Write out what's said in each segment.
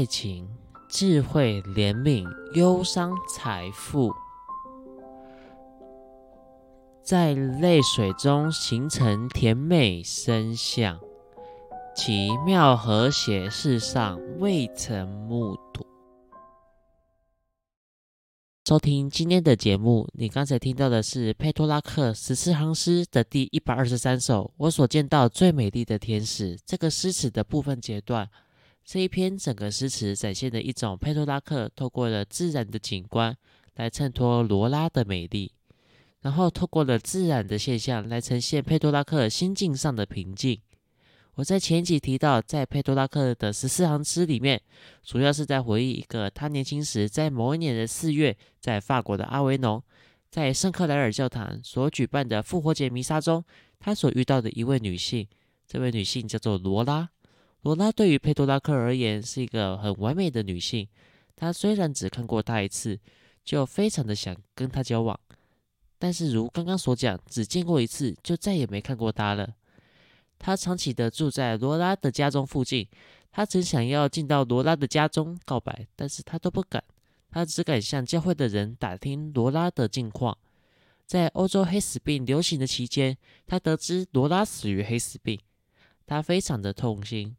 爱情、智慧、怜悯、忧伤、财富，在泪水中形成甜美声响，奇妙和谐，世上未曾目睹。收听今天的节目，你刚才听到的是佩托拉克十四行诗的第一百二十三首《我所见到最美丽的天使》这个诗词的部分阶段。这一篇整个诗词展现的一种佩托拉克透过了自然的景观来衬托罗拉的美丽，然后透过了自然的现象来呈现佩托拉克心境上的平静。我在前集提到，在佩多拉克的十四行诗里面，主要是在回忆一个他年轻时在某一年的四月，在法国的阿维农，在圣克莱尔教堂所举办的复活节弥撒中，他所遇到的一位女性。这位女性叫做罗拉。罗拉对于佩多拉克而言是一个很完美的女性。他虽然只看过她一次，就非常的想跟她交往，但是如刚刚所讲，只见过一次，就再也没看过她了。他长期的住在罗拉的家中附近，他曾想要进到罗拉的家中告白，但是他都不敢，他只敢向教会的人打听罗拉的近况。在欧洲黑死病流行的期间，他得知罗拉死于黑死病，他非常的痛心。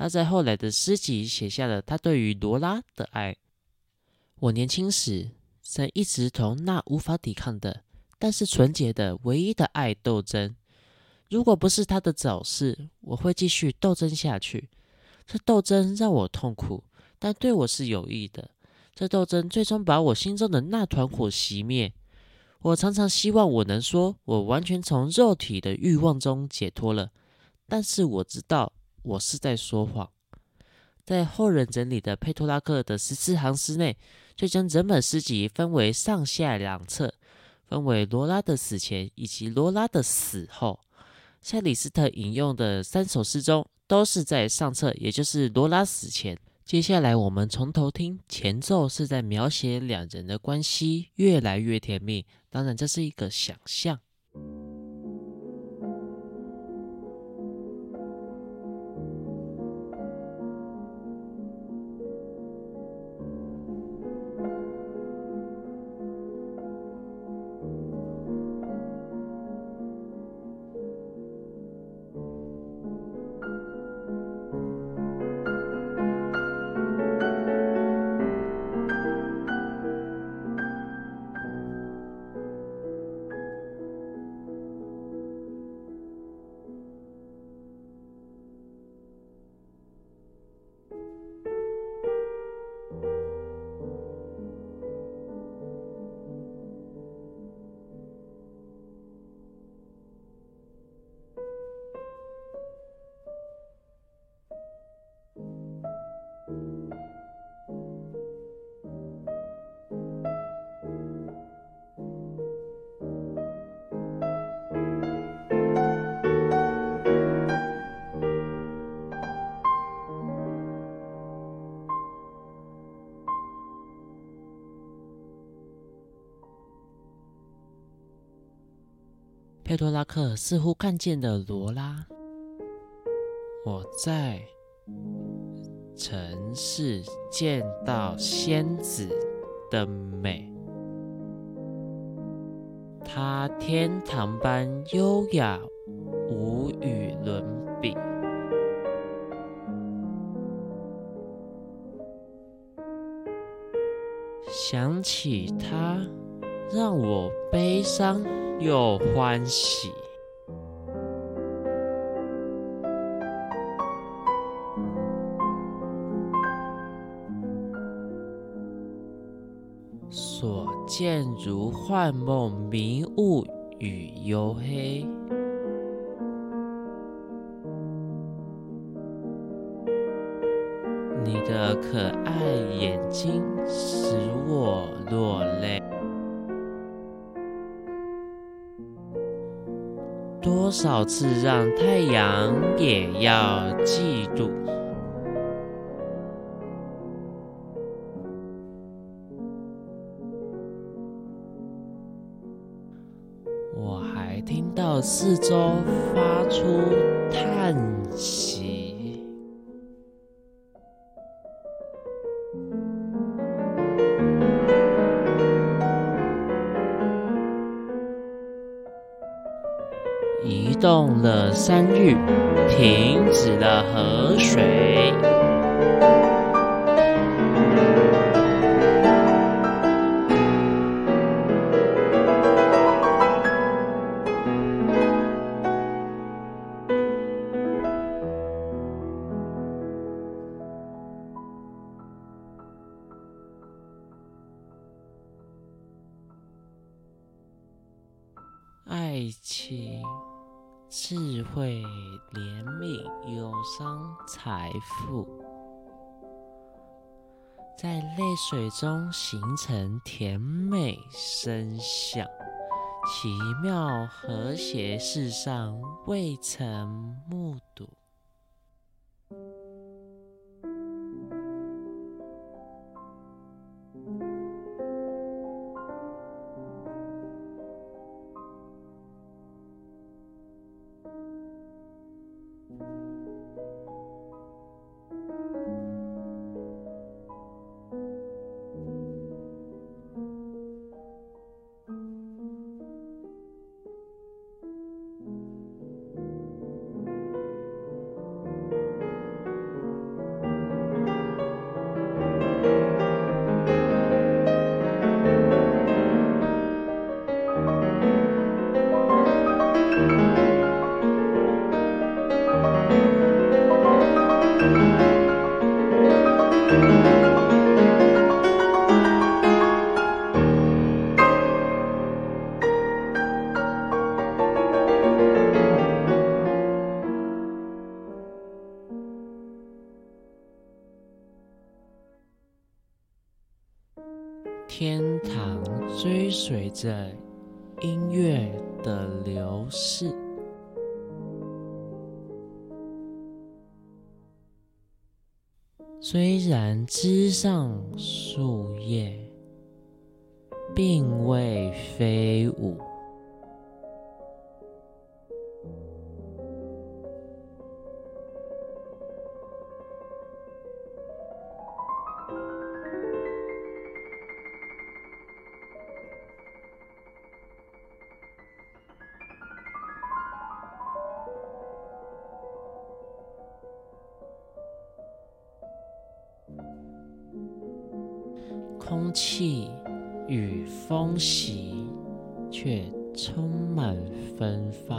他在后来的诗集写下了他对于罗拉的爱。我年轻时曾一直同那无法抵抗的，但是纯洁的唯一的爱斗争。如果不是他的早逝，我会继续斗争下去。这斗争让我痛苦，但对我是有益的。这斗争最终把我心中的那团火熄灭。我常常希望我能说，我完全从肉体的欲望中解脱了，但是我知道我是在说谎。在后人整理的佩托拉克的十四行诗内，就将整本诗集分为上下两册，分为罗拉的死前以及罗拉的死后。像李斯特引用的三首诗中，都是在上册，也就是罗拉死前。接下来我们从头听，前奏是在描写两人的关系越来越甜蜜，当然这是一个想象。多拉克似乎看见了罗拉。我在城市见到仙子的美，她天堂般优雅，无与伦比。想起她，让我悲伤。又欢喜，所见如幻梦，迷雾与幽黑。你的可爱眼睛使我落泪。多少次让太阳也要嫉妒？我还听到四周发出叹息。动了山域，停止了河水。爱情、会、怜悯、忧伤、财富，在泪水中形成甜美声响，奇妙和谐，世上未曾目睹。着音乐的流逝，虽然枝上树叶并未飞舞。气与风息却充满芬芳。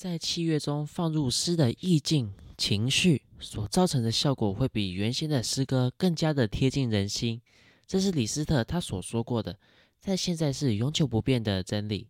在器乐中放入诗的意境、情绪所造成的效果，会比原先的诗歌更加的贴近人心。这是李斯特他所说过的，在现在是永久不变的真理。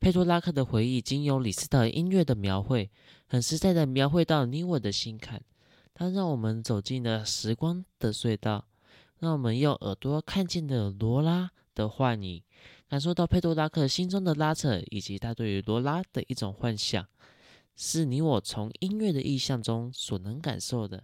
佩托拉克的回忆，经由李斯特音乐的描绘，很实在的描绘到你我的心坎。它让我们走进了时光的隧道，让我们用耳朵看见的罗拉的幻影，感受到佩多拉克心中的拉扯，以及他对于罗拉的一种幻想，是你我从音乐的意象中所能感受的。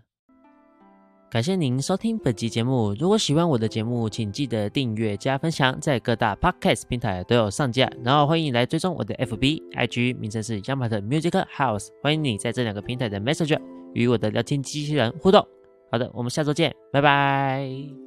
感谢您收听本集节目。如果喜欢我的节目，请记得订阅加分享，在各大 podcast 平台都有上架。然后欢迎来追踪我的 FB、IG，名称是 y a m a 的 Music House。欢迎你在这两个平台的 Messenger 与我的聊天机器人互动。好的，我们下周见，拜拜。